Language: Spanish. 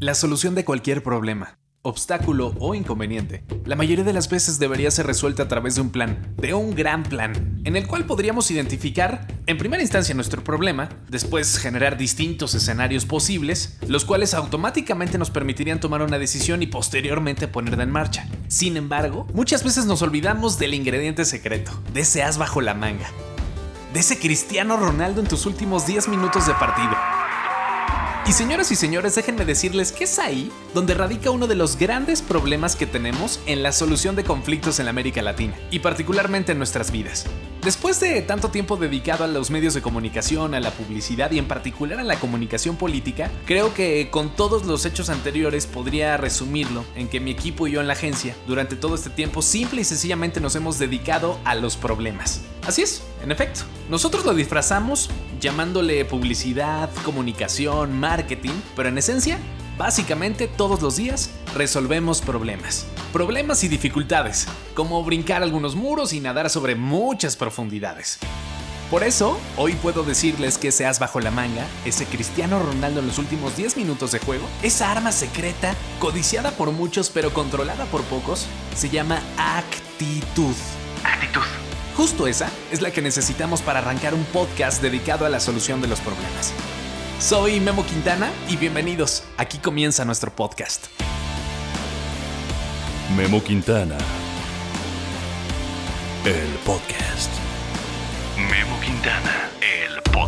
La solución de cualquier problema, obstáculo o inconveniente, la mayoría de las veces debería ser resuelta a través de un plan, de un gran plan, en el cual podríamos identificar, en primera instancia, nuestro problema, después generar distintos escenarios posibles, los cuales automáticamente nos permitirían tomar una decisión y posteriormente ponerla en marcha. Sin embargo, muchas veces nos olvidamos del ingrediente secreto, de ese as bajo la manga, de ese Cristiano Ronaldo en tus últimos 10 minutos de partido. Y señoras y señores, déjenme decirles que es ahí donde radica uno de los grandes problemas que tenemos en la solución de conflictos en América Latina, y particularmente en nuestras vidas. Después de tanto tiempo dedicado a los medios de comunicación, a la publicidad y en particular a la comunicación política, creo que con todos los hechos anteriores podría resumirlo en que mi equipo y yo en la agencia, durante todo este tiempo, simple y sencillamente nos hemos dedicado a los problemas. Así es, en efecto. Nosotros lo disfrazamos llamándole publicidad, comunicación, marketing, pero en esencia, básicamente todos los días resolvemos problemas. Problemas y dificultades, como brincar algunos muros y nadar sobre muchas profundidades. Por eso, hoy puedo decirles que ese as bajo la manga, ese Cristiano Ronaldo en los últimos 10 minutos de juego, esa arma secreta, codiciada por muchos pero controlada por pocos, se llama actitud. Actitud. Justo esa es la que necesitamos para arrancar un podcast dedicado a la solución de los problemas. Soy Memo Quintana y bienvenidos. Aquí comienza nuestro podcast. Memo Quintana. El podcast. Memo Quintana, el podcast.